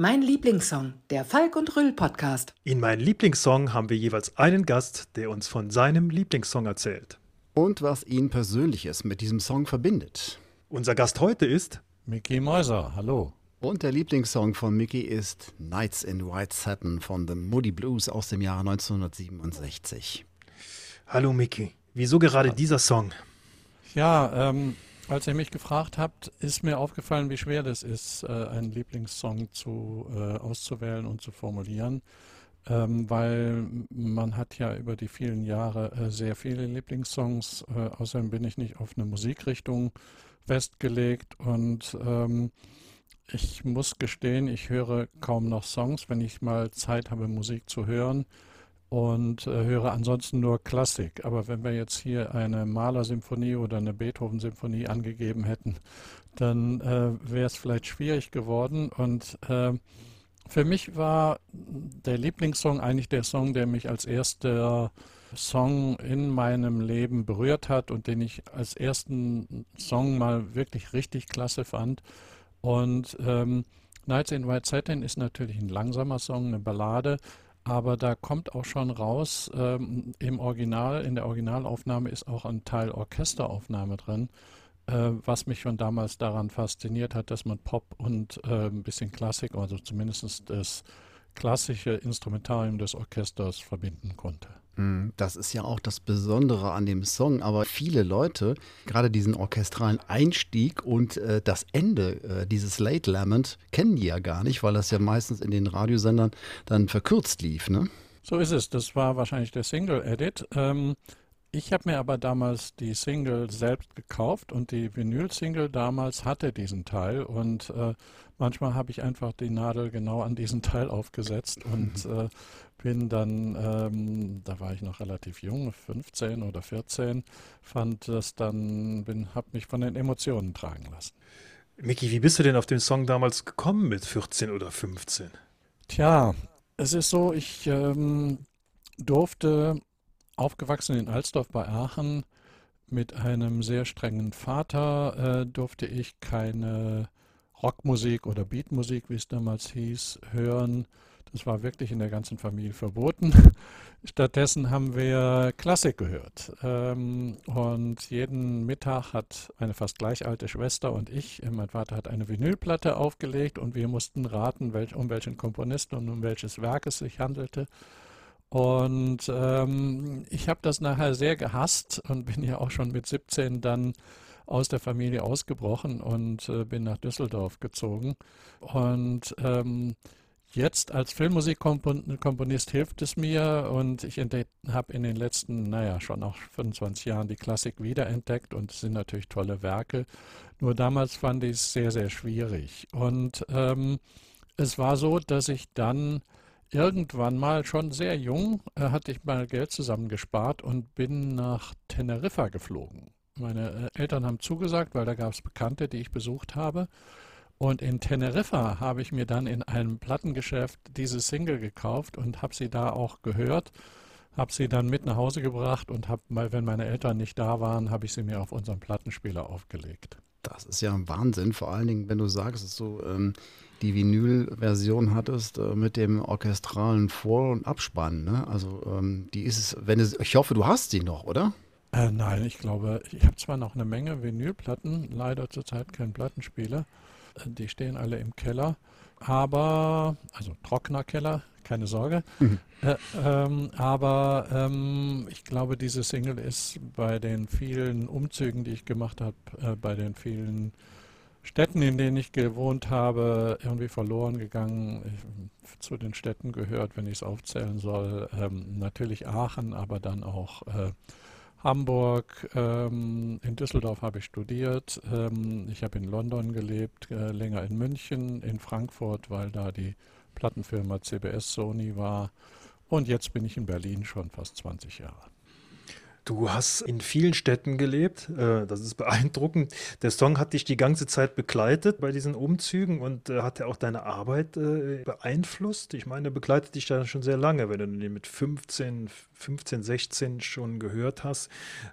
Mein Lieblingssong, der Falk und Rüll Podcast. In meinem Lieblingssong haben wir jeweils einen Gast, der uns von seinem Lieblingssong erzählt. Und was ihn Persönliches mit diesem Song verbindet. Unser Gast heute ist Mickey Mäuser, hallo. Und der Lieblingssong von Mickey ist Nights in White Satin von The Moody Blues aus dem Jahre 1967. Hallo Mickey. Wieso gerade dieser Song? Ja, ähm, als ihr mich gefragt habt, ist mir aufgefallen, wie schwer das ist, äh, einen Lieblingssong zu, äh, auszuwählen und zu formulieren, ähm, weil man hat ja über die vielen Jahre äh, sehr viele Lieblingssongs. Äh, außerdem bin ich nicht auf eine Musikrichtung festgelegt und ähm, ich muss gestehen, ich höre kaum noch Songs, wenn ich mal Zeit habe, Musik zu hören und äh, höre ansonsten nur Klassik. Aber wenn wir jetzt hier eine Mahler-Symphonie oder eine Beethoven-Symphonie angegeben hätten, dann äh, wäre es vielleicht schwierig geworden. Und äh, für mich war der Lieblingssong eigentlich der Song, der mich als erster Song in meinem Leben berührt hat und den ich als ersten Song mal wirklich richtig klasse fand. Und ähm, Nights in White Satin ist natürlich ein langsamer Song, eine Ballade, aber da kommt auch schon raus, ähm, im Original, in der Originalaufnahme ist auch ein Teil Orchesteraufnahme drin, äh, was mich schon damals daran fasziniert hat, dass man Pop und äh, ein bisschen Klassik, also zumindest das klassische Instrumentarium des Orchesters verbinden konnte. Hm, das ist ja auch das Besondere an dem Song, aber viele Leute, gerade diesen orchestralen Einstieg und äh, das Ende äh, dieses Late Lament, kennen die ja gar nicht, weil das ja meistens in den Radiosendern dann verkürzt lief, ne? So ist es. Das war wahrscheinlich der Single-Edit. Ähm, ich habe mir aber damals die Single selbst gekauft und die Vinyl-Single damals hatte diesen Teil und äh, manchmal habe ich einfach die Nadel genau an diesen Teil aufgesetzt und äh, bin dann, ähm, da war ich noch relativ jung, 15 oder 14, fand das dann, bin, habe mich von den Emotionen tragen lassen. Micky, wie bist du denn auf den Song damals gekommen mit 14 oder 15? Tja, es ist so, ich ähm, durfte, aufgewachsen in Alsdorf bei Aachen, mit einem sehr strengen Vater, äh, durfte ich keine Rockmusik oder Beatmusik, wie es damals hieß, hören das war wirklich in der ganzen Familie verboten. Stattdessen haben wir Klassik gehört. Ähm, und jeden Mittag hat eine fast gleich alte Schwester und ich, äh, mein Vater hat eine Vinylplatte aufgelegt und wir mussten raten, um welchen Komponisten und um welches Werk es sich handelte. Und ähm, ich habe das nachher sehr gehasst und bin ja auch schon mit 17 dann aus der Familie ausgebrochen und äh, bin nach Düsseldorf gezogen. Und ähm, Jetzt als Filmmusikkomponist hilft es mir und ich habe in den letzten, naja, schon auch 25 Jahren die Klassik wiederentdeckt und es sind natürlich tolle Werke. Nur damals fand ich es sehr, sehr schwierig. Und ähm, es war so, dass ich dann irgendwann mal, schon sehr jung, äh, hatte ich mal Geld zusammengespart und bin nach Teneriffa geflogen. Meine äh, Eltern haben zugesagt, weil da gab es Bekannte, die ich besucht habe. Und in Teneriffa habe ich mir dann in einem Plattengeschäft diese Single gekauft und habe sie da auch gehört, habe sie dann mit nach Hause gebracht und habe, wenn meine Eltern nicht da waren, habe ich sie mir auf unseren Plattenspieler aufgelegt. Das ist ja ein Wahnsinn, vor allen Dingen, wenn du sagst, dass du ähm, die Vinyl-Version hattest äh, mit dem orchestralen Vor- und Abspann. Ne? Also ähm, die ist es, wenn es, ich hoffe, du hast sie noch, oder? Äh, nein, ich glaube, ich habe zwar noch eine Menge Vinylplatten, leider zurzeit kein Plattenspieler. Die stehen alle im Keller. Aber, also trockener Keller, keine Sorge. Mhm. Äh, ähm, aber ähm, ich glaube, diese Single ist bei den vielen Umzügen, die ich gemacht habe, äh, bei den vielen Städten, in denen ich gewohnt habe, irgendwie verloren gegangen. Ich, zu den Städten gehört, wenn ich es aufzählen soll, ähm, natürlich Aachen, aber dann auch äh, Hamburg, ähm, in Düsseldorf habe ich studiert, ähm, ich habe in London gelebt, äh, länger in München, in Frankfurt, weil da die Plattenfirma CBS Sony war und jetzt bin ich in Berlin schon fast 20 Jahre. Du hast in vielen Städten gelebt, äh, das ist beeindruckend. Der Song hat dich die ganze Zeit begleitet bei diesen Umzügen und äh, hat er auch deine Arbeit äh, beeinflusst? Ich meine, er begleitet dich da schon sehr lange, wenn du den mit 15, 15, 16 schon gehört hast,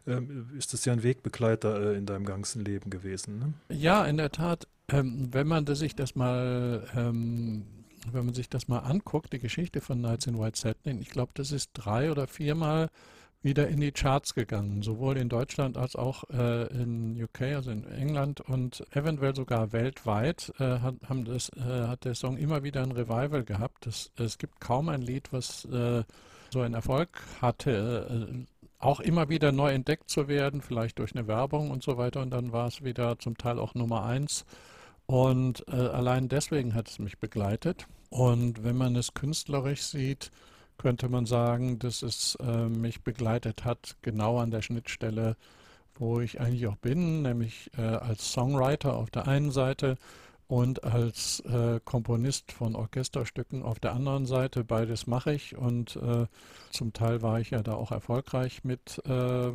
ähm, ist das ja ein Wegbegleiter in deinem ganzen Leben gewesen. Ne? Ja, in der Tat. Ähm, wenn man sich das mal ähm, wenn man sich das mal anguckt, die Geschichte von Nights in White Satin, ich glaube, das ist drei oder viermal wieder in die Charts gegangen, sowohl in Deutschland als auch äh, in UK, also in England und eventuell sogar weltweit äh, hat, haben das, äh, hat der Song immer wieder ein Revival gehabt. Das, es gibt kaum ein Lied, was äh, so einen Erfolg hatte, äh, auch immer wieder neu entdeckt zu werden, vielleicht durch eine Werbung und so weiter und dann war es wieder zum Teil auch Nummer eins. Und äh, allein deswegen hat es mich begleitet. Und wenn man es künstlerisch sieht, könnte man sagen, dass es äh, mich begleitet hat, genau an der Schnittstelle, wo ich eigentlich auch bin, nämlich äh, als Songwriter auf der einen Seite und als äh, Komponist von Orchesterstücken auf der anderen Seite. Beides mache ich und äh, zum Teil war ich ja da auch erfolgreich mit äh,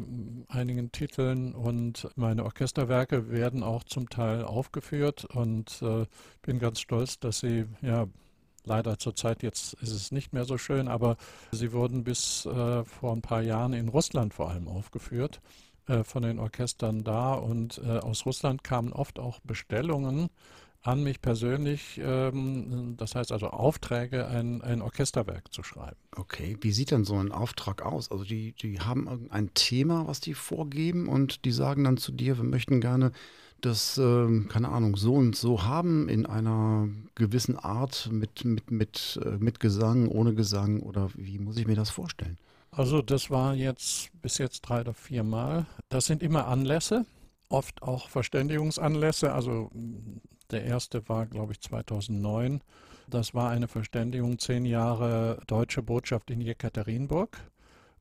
einigen Titeln und meine Orchesterwerke werden auch zum Teil aufgeführt und äh, bin ganz stolz, dass sie ja Leider zurzeit jetzt ist es nicht mehr so schön, aber sie wurden bis äh, vor ein paar Jahren in Russland vor allem aufgeführt äh, von den Orchestern da und äh, aus Russland kamen oft auch Bestellungen an mich persönlich, ähm, das heißt also Aufträge, ein, ein Orchesterwerk zu schreiben. Okay, wie sieht denn so ein Auftrag aus? Also die, die haben ein Thema, was die vorgeben und die sagen dann zu dir, wir möchten gerne das, äh, keine Ahnung, so und so haben in einer gewissen Art mit, mit, mit, äh, mit Gesang, ohne Gesang oder wie muss ich mir das vorstellen? Also das war jetzt bis jetzt drei oder vier Mal. Das sind immer Anlässe, oft auch Verständigungsanlässe. Also der erste war, glaube ich, 2009. Das war eine Verständigung, zehn Jahre deutsche Botschaft in Jekaterinburg.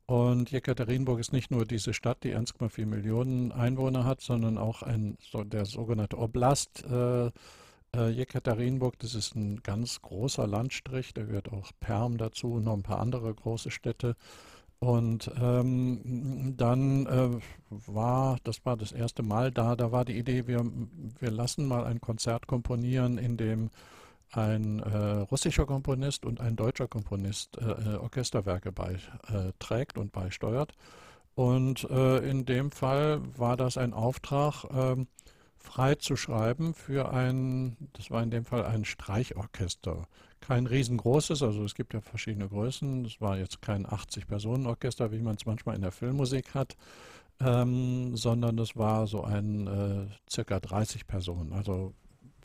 Und Jekaterinburg ist nicht nur diese Stadt, die 1,4 Millionen Einwohner hat, sondern auch ein, so der sogenannte Oblast äh, äh, Jekaterinburg. Das ist ein ganz großer Landstrich, da gehört auch Perm dazu, noch ein paar andere große Städte. Und ähm, dann äh, war, das war das erste Mal da, da war die Idee, wir, wir lassen mal ein Konzert komponieren, in dem ein äh, russischer Komponist und ein deutscher Komponist äh, äh Orchesterwerke beiträgt äh, und beisteuert. Und äh, in dem Fall war das ein Auftrag, ähm, frei zu schreiben für ein, das war in dem Fall ein Streichorchester. Kein riesengroßes, also es gibt ja verschiedene Größen. Es war jetzt kein 80-Personen-Orchester, wie man es manchmal in der Filmmusik hat, ähm, sondern es war so ein äh, circa 30 Personen, also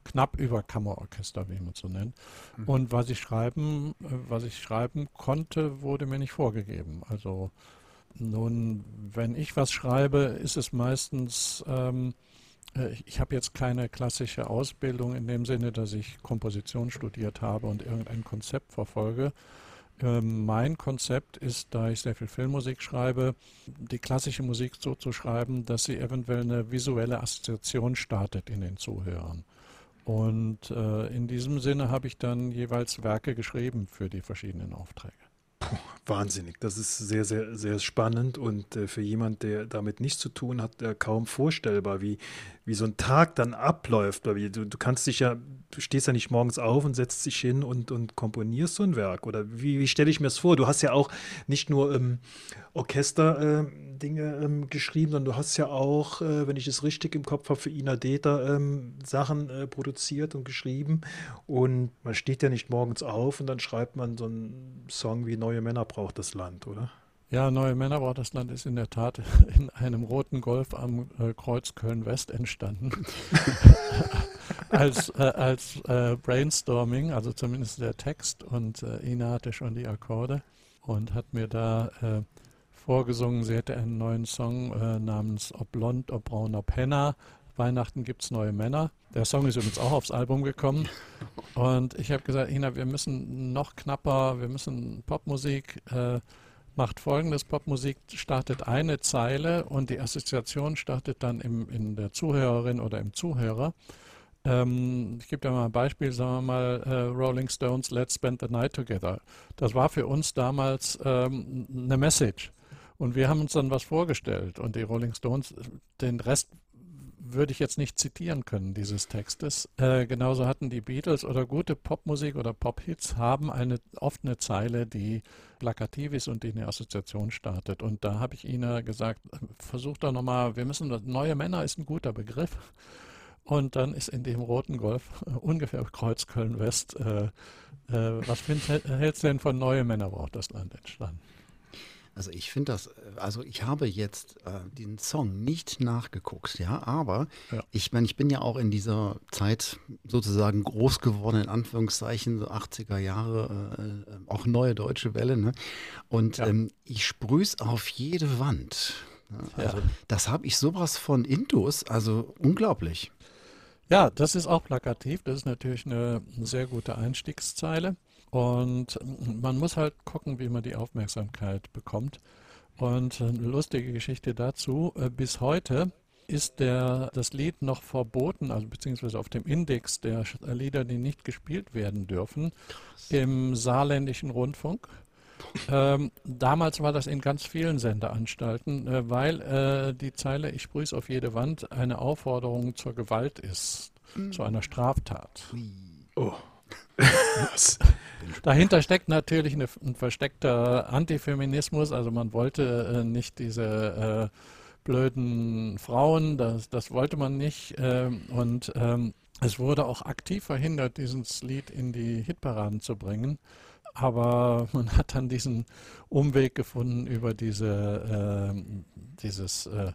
knapp über Kammerorchester, wie man es so nennt. Mhm. Und was ich schreiben, äh, was ich schreiben konnte, wurde mir nicht vorgegeben. Also nun, wenn ich was schreibe, ist es meistens, ähm, äh, ich habe jetzt keine klassische Ausbildung in dem Sinne, dass ich Komposition studiert habe und irgendein Konzept verfolge. Ähm, mein Konzept ist, da ich sehr viel Filmmusik schreibe, die klassische Musik so zu schreiben, dass sie eventuell eine visuelle Assoziation startet in den Zuhörern. Und äh, in diesem Sinne habe ich dann jeweils Werke geschrieben für die verschiedenen Aufträge. Puh, wahnsinnig, das ist sehr, sehr, sehr spannend und äh, für jemand, der damit nichts zu tun hat, äh, kaum vorstellbar, wie, wie so ein Tag dann abläuft. Du, du kannst dich ja, du stehst ja nicht morgens auf und setzt dich hin und, und komponierst so ein Werk. Oder wie, wie stelle ich mir das vor? Du hast ja auch nicht nur ähm, Orchester-Dinge ähm, ähm, geschrieben, sondern du hast ja auch, äh, wenn ich es richtig im Kopf habe, für Ina Deta ähm, Sachen äh, produziert und geschrieben. Und man steht ja nicht morgens auf und dann schreibt man so einen Song wie Neue Männer braucht das Land, oder? Ja, Neue Männer braucht das Land ist in der Tat in einem roten Golf am äh, Kreuz Köln-West entstanden. als äh, als äh, Brainstorming, also zumindest der Text. Und äh, Ina hatte schon die Akkorde und hat mir da äh, vorgesungen, sie hätte einen neuen Song äh, namens Ob blond, ob braun, ob henna. Weihnachten gibt es neue Männer. Der Song ist übrigens auch aufs Album gekommen. Und ich habe gesagt, Ina, wir müssen noch knapper, wir müssen Popmusik macht folgendes, Popmusik startet eine Zeile und die Assoziation startet dann im, in der Zuhörerin oder im Zuhörer. Ähm, ich gebe dir mal ein Beispiel, sagen wir mal äh, Rolling Stones, Let's Spend the Night Together. Das war für uns damals ähm, eine Message. Und wir haben uns dann was vorgestellt und die Rolling Stones, den Rest würde ich jetzt nicht zitieren können, dieses Textes. Äh, genauso hatten die Beatles oder gute Popmusik oder Pophits haben eine, oft eine Zeile, die plakativ ist und die eine Assoziation startet. Und da habe ich Ihnen gesagt, versucht doch nochmal, wir müssen, neue Männer ist ein guter Begriff. Und dann ist in dem roten Golf äh, ungefähr Kreuz Köln-West, äh, äh, was hältst du denn von neue Männer braucht das Land entstanden? Also ich finde das, also ich habe jetzt äh, den Song nicht nachgeguckt, ja, aber ja. ich meine, ich bin ja auch in dieser Zeit sozusagen groß geworden, in Anführungszeichen, so 80er Jahre, äh, äh, auch neue deutsche Welle, ne? Und ja. ähm, ich sprüh's auf jede Wand. Ja, also das habe ich sowas von Intus, also unglaublich. Ja, das ist auch plakativ, das ist natürlich eine sehr gute Einstiegszeile. Und man muss halt gucken, wie man die Aufmerksamkeit bekommt. Und eine lustige Geschichte dazu, äh, bis heute ist der, das Lied noch verboten, also beziehungsweise auf dem Index der Lieder, die nicht gespielt werden dürfen, im saarländischen Rundfunk. Ähm, damals war das in ganz vielen Sendeanstalten, äh, weil äh, die Zeile Ich sprühe auf jede Wand eine Aufforderung zur Gewalt ist, mhm. zu einer Straftat. Oh. Dahinter steckt natürlich eine, ein versteckter Antifeminismus. Also man wollte äh, nicht diese äh, blöden Frauen, das, das wollte man nicht. Äh, und ähm, es wurde auch aktiv verhindert, dieses Lied in die Hitparaden zu bringen. Aber man hat dann diesen Umweg gefunden über diese, ähm, dieses äh,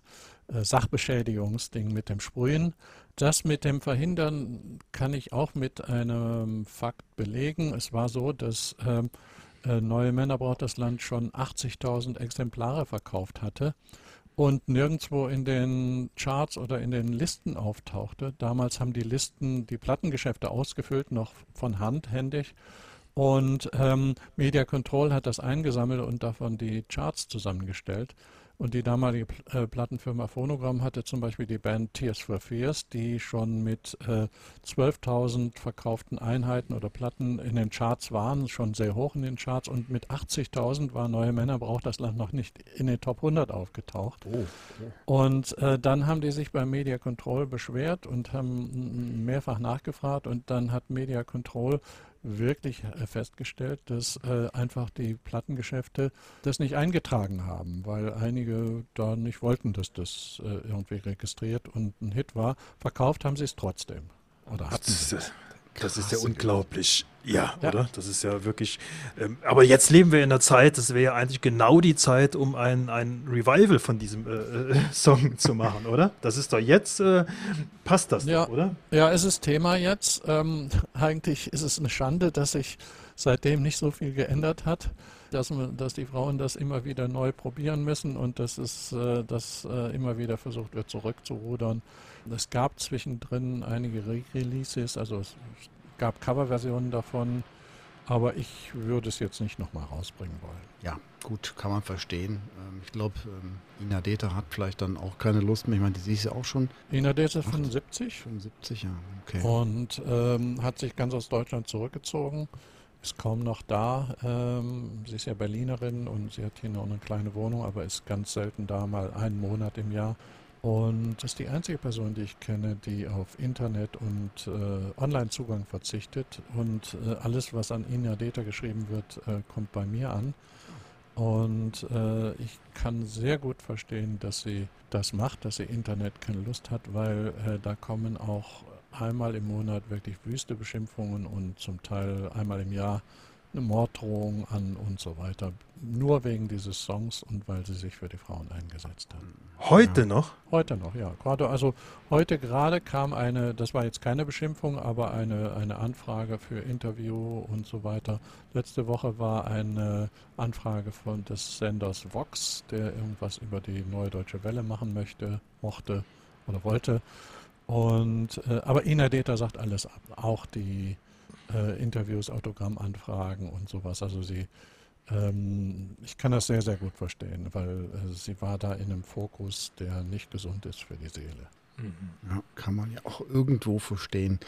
äh, Sachbeschädigungsding mit dem Sprühen. Das mit dem Verhindern kann ich auch mit einem Fakt belegen. Es war so, dass ähm, äh, Neue Männer braucht das Land schon 80.000 Exemplare verkauft hatte und nirgendwo in den Charts oder in den Listen auftauchte. Damals haben die Listen die Plattengeschäfte ausgefüllt, noch von Hand, händig. Und ähm, Media Control hat das eingesammelt und davon die Charts zusammengestellt. Und die damalige äh, Plattenfirma Phonogramm hatte zum Beispiel die Band Tears for Fears, die schon mit äh, 12.000 verkauften Einheiten oder Platten in den Charts waren, schon sehr hoch in den Charts. Und mit 80.000 war Neue Männer braucht das Land noch nicht in den Top 100 aufgetaucht. Oh, okay. Und äh, dann haben die sich bei Media Control beschwert und haben mehrfach nachgefragt. Und dann hat Media Control wirklich äh, festgestellt, dass äh, einfach die Plattengeschäfte das nicht eingetragen haben, weil einige da nicht wollten, dass das äh, irgendwie registriert und ein Hit war. Verkauft haben sie es trotzdem. Oder hatten sie es. Das ist ja unglaublich. Ja, ja, oder? Das ist ja wirklich. Ähm, aber jetzt leben wir in einer Zeit, das wäre ja eigentlich genau die Zeit, um ein, ein Revival von diesem äh, äh Song zu machen, oder? Das ist doch jetzt, äh, passt das ja, doch, oder? Ja, es ist Thema jetzt. Ähm, eigentlich ist es eine Schande, dass sich seitdem nicht so viel geändert hat, dass, dass die Frauen das immer wieder neu probieren müssen und dass es äh, dass, äh, immer wieder versucht wird, zurückzurudern. Es gab zwischendrin einige Re-Releases, also es gab Coverversionen davon, aber ich würde es jetzt nicht nochmal rausbringen wollen. Ja, gut, kann man verstehen. Ähm, ich glaube, ähm, Ina Deta hat vielleicht dann auch keine Lust mehr. Ich meine, die ist ja auch schon. Ina Deta 75. 75, ja, okay. Und ähm, hat sich ganz aus Deutschland zurückgezogen, ist kaum noch da. Ähm, sie ist ja Berlinerin und sie hat hier noch eine kleine Wohnung, aber ist ganz selten da, mal einen Monat im Jahr. Und das ist die einzige Person, die ich kenne, die auf Internet und äh, Online-Zugang verzichtet. Und äh, alles, was an Ina Data geschrieben wird, äh, kommt bei mir an. Und äh, ich kann sehr gut verstehen, dass sie das macht, dass sie Internet keine Lust hat, weil äh, da kommen auch einmal im Monat wirklich wüste Beschimpfungen und zum Teil einmal im Jahr eine Morddrohung an und so weiter. Nur wegen dieses Songs und weil sie sich für die Frauen eingesetzt haben. Heute ja. noch? Heute noch, ja. Gerade, also heute gerade kam eine, das war jetzt keine Beschimpfung, aber eine, eine Anfrage für Interview und so weiter. Letzte Woche war eine Anfrage von des Senders Vox, der irgendwas über die Neue Deutsche Welle machen möchte, mochte oder wollte. Und äh, aber Ina Deta sagt alles ab, auch die äh, Interviews, Autogrammanfragen und sowas. Also sie, ähm, ich kann das sehr, sehr gut verstehen, weil äh, sie war da in einem Fokus, der nicht gesund ist für die Seele. Mhm. Ja, kann man ja auch irgendwo verstehen,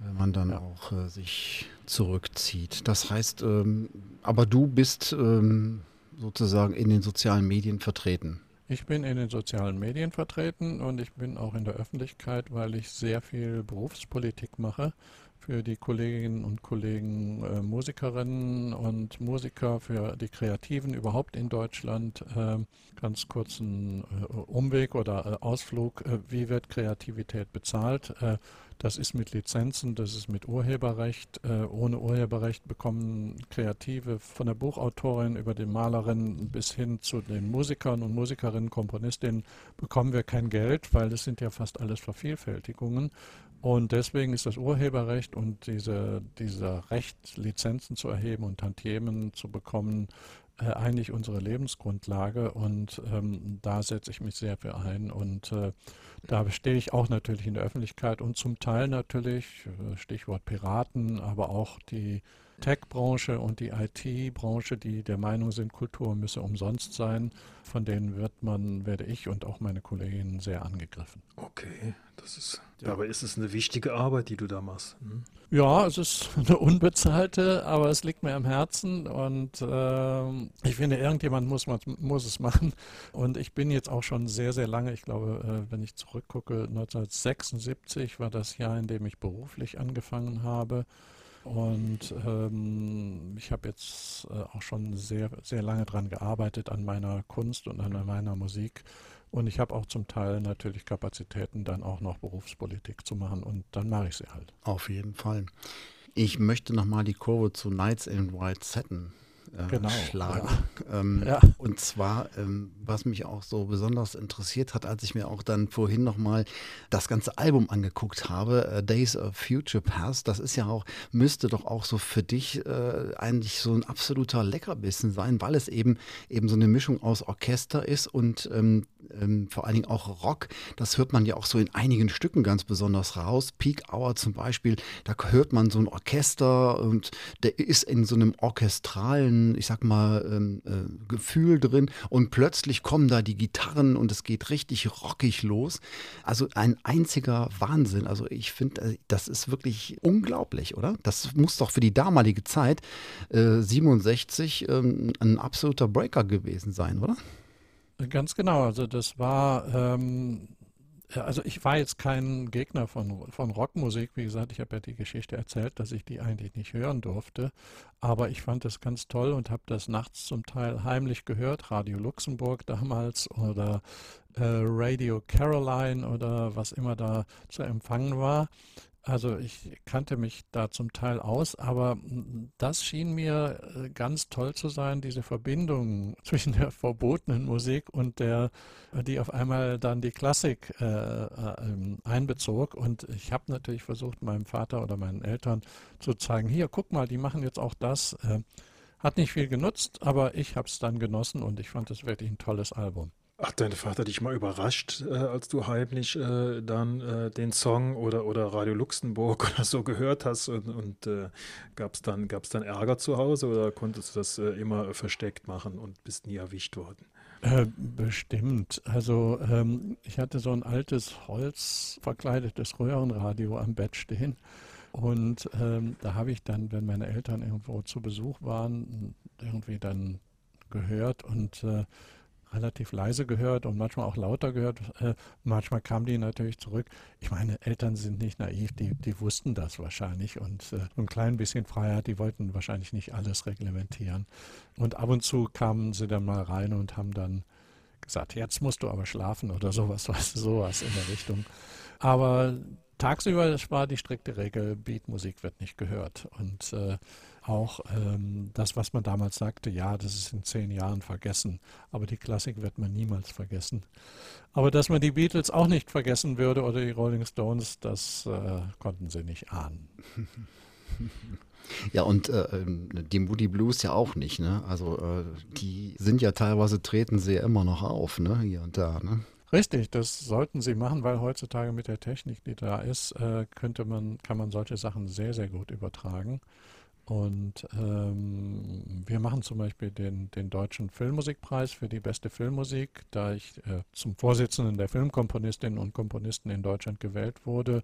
wenn man dann ja. auch äh, sich zurückzieht. Das heißt, ähm, aber du bist ähm, sozusagen in den sozialen Medien vertreten. Ich bin in den sozialen Medien vertreten und ich bin auch in der Öffentlichkeit, weil ich sehr viel Berufspolitik mache für die Kolleginnen und Kollegen äh, Musikerinnen und Musiker, für die Kreativen überhaupt in Deutschland. Äh, ganz kurzen äh, Umweg oder äh, Ausflug. Äh, wie wird Kreativität bezahlt? Äh, das ist mit Lizenzen, das ist mit Urheberrecht. ohne Urheberrecht bekommen Kreative von der Buchautorin über die Malerin bis hin zu den Musikern und Musikerinnen, Komponistinnen bekommen wir kein Geld, weil es sind ja fast alles Vervielfältigungen. Und deswegen ist das Urheberrecht und diese, dieser Recht, Lizenzen zu erheben und Tantiemen zu bekommen, äh, eigentlich unsere Lebensgrundlage. Und ähm, da setze ich mich sehr für ein. Und äh, da stehe ich auch natürlich in der Öffentlichkeit und zum Teil natürlich, äh, Stichwort Piraten, aber auch die Tech-Branche und die IT-Branche, die der Meinung sind, Kultur müsse umsonst sein, von denen wird man, werde ich und auch meine Kolleginnen sehr angegriffen. Okay, das ist, ja, aber ist es eine wichtige Arbeit, die du da machst? Hm? Ja, es ist eine unbezahlte, aber es liegt mir am Herzen und äh, ich finde, irgendjemand muss, muss es machen. Und ich bin jetzt auch schon sehr, sehr lange, ich glaube, äh, wenn ich zurückgucke, 1976 war das Jahr, in dem ich beruflich angefangen habe. Und ähm, ich habe jetzt äh, auch schon sehr, sehr lange daran gearbeitet, an meiner Kunst und an meiner Musik. Und ich habe auch zum Teil natürlich Kapazitäten, dann auch noch Berufspolitik zu machen. Und dann mache ich sie halt. Auf jeden Fall. Ich möchte nochmal die Kurve zu Nights in White Satin äh, genau, schlagen. Ja. Ähm, ja. Und zwar, ähm, was mich auch so besonders interessiert hat, als ich mir auch dann vorhin nochmal das ganze Album angeguckt habe, äh, Days of Future Past, das ist ja auch, müsste doch auch so für dich äh, eigentlich so ein absoluter Leckerbissen sein, weil es eben eben so eine Mischung aus Orchester ist und ähm, ähm, vor allen Dingen auch Rock. Das hört man ja auch so in einigen Stücken ganz besonders raus. Peak Hour zum Beispiel, da hört man so ein Orchester und der ist in so einem orchestralen, ich sag mal, ähm, äh, Gefühl drin und plötzlich kommen da die Gitarren und es geht richtig rockig los. Also ein einziger Wahnsinn. Also ich finde, äh, das ist wirklich unglaublich, oder? Das muss doch für die damalige Zeit äh, 67 ähm, ein absoluter Breaker gewesen sein, oder? Ganz genau. Also das war, ähm, also ich war jetzt kein Gegner von, von Rockmusik. Wie gesagt, ich habe ja die Geschichte erzählt, dass ich die eigentlich nicht hören durfte. Aber ich fand das ganz toll und habe das nachts zum Teil heimlich gehört. Radio Luxemburg damals oder äh, Radio Caroline oder was immer da zu empfangen war. Also ich kannte mich da zum Teil aus, aber das schien mir äh, ganz toll zu sein, diese Verbindung zwischen der verbotenen Musik und der, die auf einmal dann die Klassik äh, äh, ähm, einbezog. Und ich habe natürlich versucht, meinem Vater oder meinen Eltern zu zeigen, hier, guck mal, die machen jetzt auch das. Äh, hat nicht viel genutzt, aber ich habe es dann genossen und ich fand es wirklich ein tolles Album. Ach, dein Vater dich mal überrascht, äh, als du heimlich äh, dann äh, den Song oder, oder Radio Luxemburg oder so gehört hast und, und äh, gab es dann, gab's dann Ärger zu Hause oder konntest du das äh, immer versteckt machen und bist nie erwischt worden? Äh, bestimmt. Also ähm, ich hatte so ein altes Holz verkleidetes Röhrenradio am Bett stehen. Und ähm, da habe ich dann, wenn meine Eltern irgendwo zu Besuch waren, irgendwie dann gehört und äh, relativ leise gehört und manchmal auch lauter gehört. Äh, manchmal kamen die natürlich zurück. Ich meine, Eltern sind nicht naiv, die, die wussten das wahrscheinlich und äh, ein klein bisschen Freiheit, die wollten wahrscheinlich nicht alles reglementieren. Und ab und zu kamen sie dann mal rein und haben dann gesagt, jetzt musst du aber schlafen oder sowas, du, sowas in der Richtung. Aber tagsüber war die strikte Regel, Beatmusik wird nicht gehört. Und äh, auch ähm, das, was man damals sagte, ja, das ist in zehn Jahren vergessen, aber die Klassik wird man niemals vergessen. Aber dass man die Beatles auch nicht vergessen würde oder die Rolling Stones, das äh, konnten sie nicht ahnen. Ja, und äh, ähm, die Moody Blues ja auch nicht, ne? Also äh, die sind ja teilweise, treten sie ja immer noch auf, ne? Hier und da, ne? Richtig, das sollten sie machen, weil heutzutage mit der Technik, die da ist, äh, könnte man, kann man solche Sachen sehr, sehr gut übertragen. Und ähm, wir machen zum Beispiel den, den Deutschen Filmmusikpreis für die beste Filmmusik. Da ich äh, zum Vorsitzenden der Filmkomponistinnen und Komponisten in Deutschland gewählt wurde,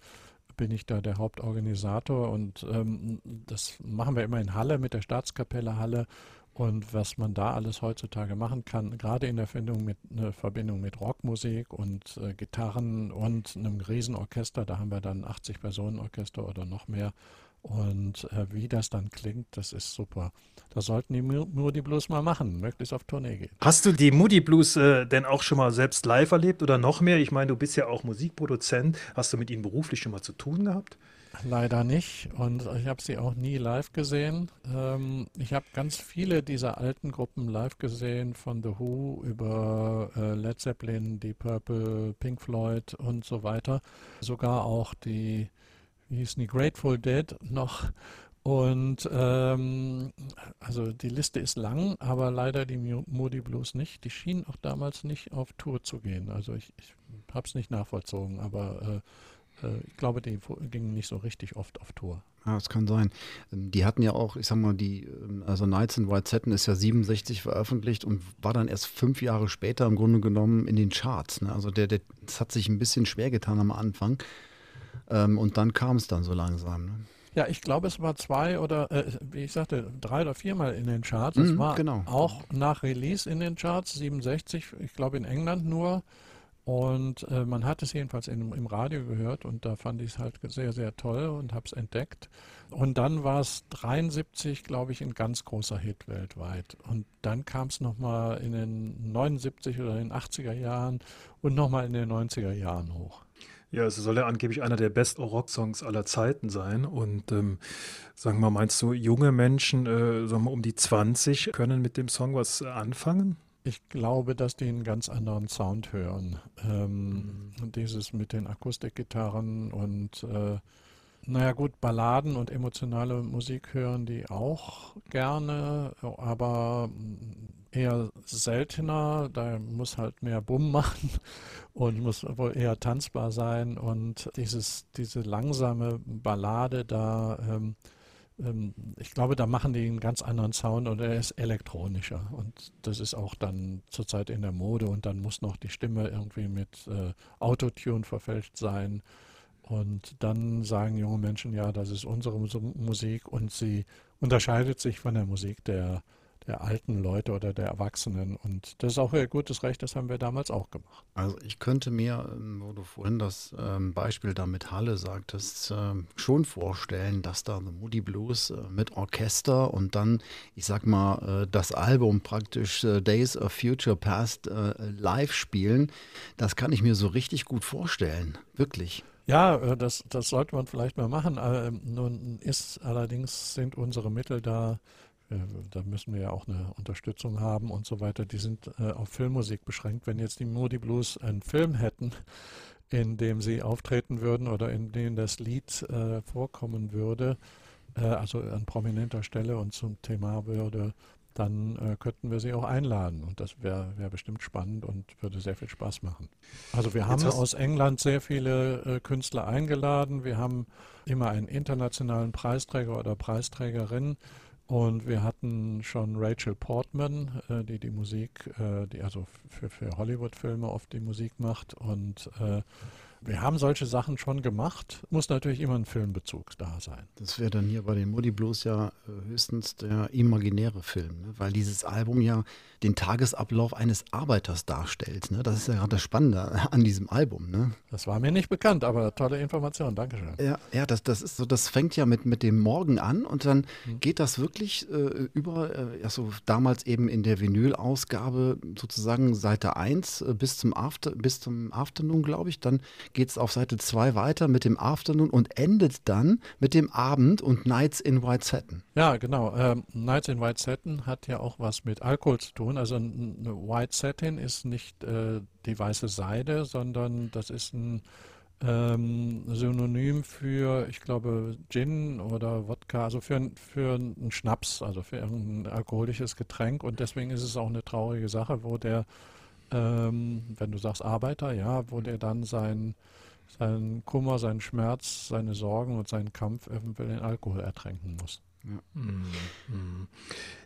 bin ich da der Hauptorganisator und ähm, das machen wir immer in Halle mit der Staatskapelle Halle. Und was man da alles heutzutage machen kann, gerade in der Verbindung mit, eine Verbindung mit Rockmusik und äh, Gitarren und einem Riesenorchester, da haben wir dann 80 Personen Orchester oder noch mehr, und äh, wie das dann klingt, das ist super. Das sollten die Moody Blues mal machen, möglichst auf Tournee gehen. Hast du die Moody Blues äh, denn auch schon mal selbst live erlebt oder noch mehr? Ich meine, du bist ja auch Musikproduzent. Hast du mit ihnen beruflich schon mal zu tun gehabt? Leider nicht und ich habe sie auch nie live gesehen. Ähm, ich habe ganz viele dieser alten Gruppen live gesehen, von The Who über äh, Led Zeppelin, Deep Purple, Pink Floyd und so weiter. Sogar auch die wie hießen die, Grateful Dead noch. Und ähm, also die Liste ist lang, aber leider die Moody Blues nicht. Die schienen auch damals nicht auf Tour zu gehen. Also ich, ich habe es nicht nachvollzogen, aber äh, äh, ich glaube, die gingen nicht so richtig oft auf Tour. Ja, das kann sein. Ähm, die hatten ja auch, ich sag mal, die, ähm, also Nights in White Satin ist ja 67 veröffentlicht und war dann erst fünf Jahre später im Grunde genommen in den Charts. Ne? Also der, der, das hat sich ein bisschen schwer getan am Anfang. Ähm, und dann kam es dann so langsam. Ne? Ja, ich glaube, es war zwei oder, äh, wie ich sagte, drei oder viermal in den Charts. Es mm, war genau. auch nach Release in den Charts, 67, ich glaube in England nur. Und äh, man hat es jedenfalls in, im Radio gehört und da fand ich es halt sehr, sehr toll und habe es entdeckt. Und dann war es 73, glaube ich, ein ganz großer Hit weltweit. Und dann kam es nochmal in den 79 oder in den 80er Jahren und nochmal in den 90er Jahren hoch. Ja, es soll ja angeblich einer der besten Rocksongs aller Zeiten sein. Und ähm, sagen wir mal, meinst du, junge Menschen, äh, sagen wir um die 20, können mit dem Song was anfangen? Ich glaube, dass die einen ganz anderen Sound hören. Ähm, mhm. Dieses mit den Akustikgitarren und äh, naja gut, Balladen und emotionale Musik hören die auch gerne, aber eher seltener. Da muss halt mehr Bumm machen und muss wohl eher tanzbar sein. Und dieses, diese langsame Ballade da, ähm, ähm, ich glaube, da machen die einen ganz anderen Sound und er ist elektronischer. Und das ist auch dann zurzeit in der Mode. Und dann muss noch die Stimme irgendwie mit äh, Autotune verfälscht sein. Und dann sagen junge Menschen, ja, das ist unsere Musik und sie unterscheidet sich von der Musik der der alten Leute oder der Erwachsenen. Und das ist auch ihr gutes Recht, das haben wir damals auch gemacht. Also ich könnte mir, ähm, wo du vorhin das ähm, Beispiel da mit Halle sagtest, ähm, schon vorstellen, dass da The Moody Blues äh, mit Orchester und dann, ich sag mal, äh, das Album praktisch äh, Days of Future Past live spielen. Das kann ich mir so richtig gut vorstellen, wirklich. Ja, das, das sollte man vielleicht mal machen. nun ist allerdings sind unsere Mittel da da müssen wir ja auch eine Unterstützung haben und so weiter. Die sind äh, auf Filmmusik beschränkt. Wenn jetzt die Moody Blues einen Film hätten, in dem sie auftreten würden oder in dem das Lied äh, vorkommen würde, äh, also an prominenter Stelle und zum Thema würde, dann äh, könnten wir sie auch einladen. Und das wäre wär bestimmt spannend und würde sehr viel Spaß machen. Also wir haben aus England sehr viele äh, Künstler eingeladen. Wir haben immer einen internationalen Preisträger oder Preisträgerin und wir hatten schon Rachel Portman, äh, die die Musik, äh, die also für, für Hollywood-Filme oft die Musik macht. Und äh, wir haben solche Sachen schon gemacht, muss natürlich immer ein Filmbezug da sein. Das wäre dann hier bei den Moody Blues ja äh, höchstens der imaginäre Film, ne? weil dieses Album ja den Tagesablauf eines Arbeiters darstellt. Ne? Das ist ja gerade das Spannende an diesem Album. Ne? Das war mir nicht bekannt, aber tolle Information, Dankeschön. Ja, ja das, das ist so, das fängt ja mit, mit dem Morgen an und dann hm. geht das wirklich äh, über, äh, also damals eben in der Vinyl-Ausgabe sozusagen Seite 1 äh, bis zum After, bis zum Afternoon, glaube ich, dann geht es auf Seite 2 weiter mit dem Afternoon und endet dann mit dem Abend und Nights in White Satin. Ja, genau. Ähm, Nights in White Satin hat ja auch was mit Alkohol zu tun. Also eine White Satin ist nicht äh, die weiße Seide, sondern das ist ein ähm, Synonym für, ich glaube, Gin oder Wodka, also für, für einen Schnaps, also für ein alkoholisches Getränk. Und deswegen ist es auch eine traurige Sache, wo der, ähm, wenn du sagst Arbeiter, ja, wo der dann sein, seinen Kummer, seinen Schmerz, seine Sorgen und seinen Kampf eventuell in Alkohol ertränken muss. Ja. Mhm.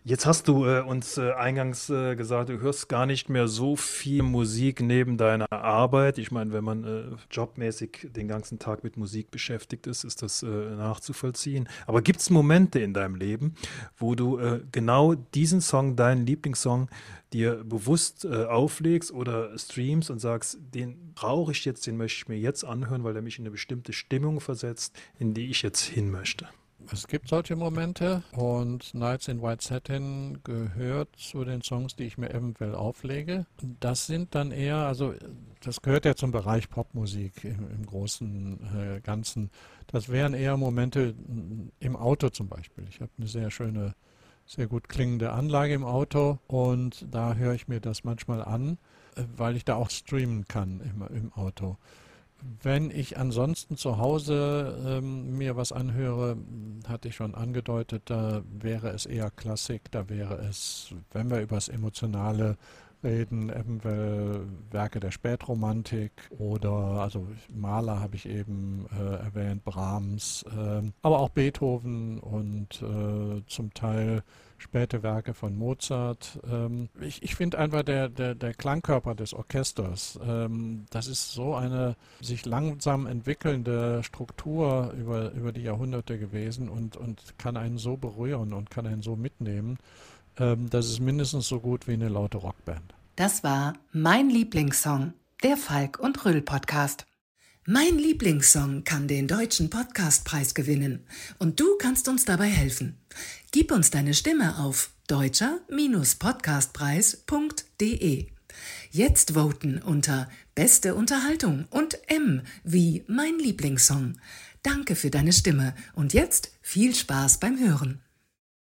Jetzt hast du äh, uns äh, eingangs äh, gesagt, du hörst gar nicht mehr so viel Musik neben deiner Arbeit. Ich meine, wenn man äh, jobmäßig den ganzen Tag mit Musik beschäftigt ist, ist das äh, nachzuvollziehen. Aber gibt es Momente in deinem Leben, wo du äh, genau diesen Song, deinen Lieblingssong, dir bewusst auflegst oder streamst und sagst, den brauche ich jetzt, den möchte ich mir jetzt anhören, weil er mich in eine bestimmte Stimmung versetzt, in die ich jetzt hin möchte? Es gibt solche Momente und Nights in White Satin gehört zu den Songs, die ich mir eventuell auflege. Das sind dann eher, also das gehört ja zum Bereich Popmusik im, im großen äh, Ganzen. Das wären eher Momente im Auto zum Beispiel. Ich habe eine sehr schöne, sehr gut klingende Anlage im Auto und da höre ich mir das manchmal an, äh, weil ich da auch streamen kann im, im Auto. Wenn ich ansonsten zu Hause ähm, mir was anhöre, hatte ich schon angedeutet, da wäre es eher Klassik, da wäre es, wenn wir über das Emotionale reden, eventuell Werke der Spätromantik oder, also Maler habe ich eben äh, erwähnt, Brahms, äh, aber auch Beethoven und äh, zum Teil späte Werke von Mozart. Ähm, ich ich finde einfach der, der, der Klangkörper des Orchesters, ähm, das ist so eine sich langsam entwickelnde Struktur über, über die Jahrhunderte gewesen und, und kann einen so berühren und kann einen so mitnehmen. Ähm, das ist mindestens so gut wie eine laute Rockband. Das war mein Lieblingssong, der Falk und Rüll Podcast. Mein Lieblingssong kann den deutschen Podcastpreis gewinnen und du kannst uns dabei helfen. Gib uns deine Stimme auf deutscher-podcastpreis.de. Jetzt voten unter Beste Unterhaltung und M wie mein Lieblingssong. Danke für deine Stimme und jetzt viel Spaß beim Hören.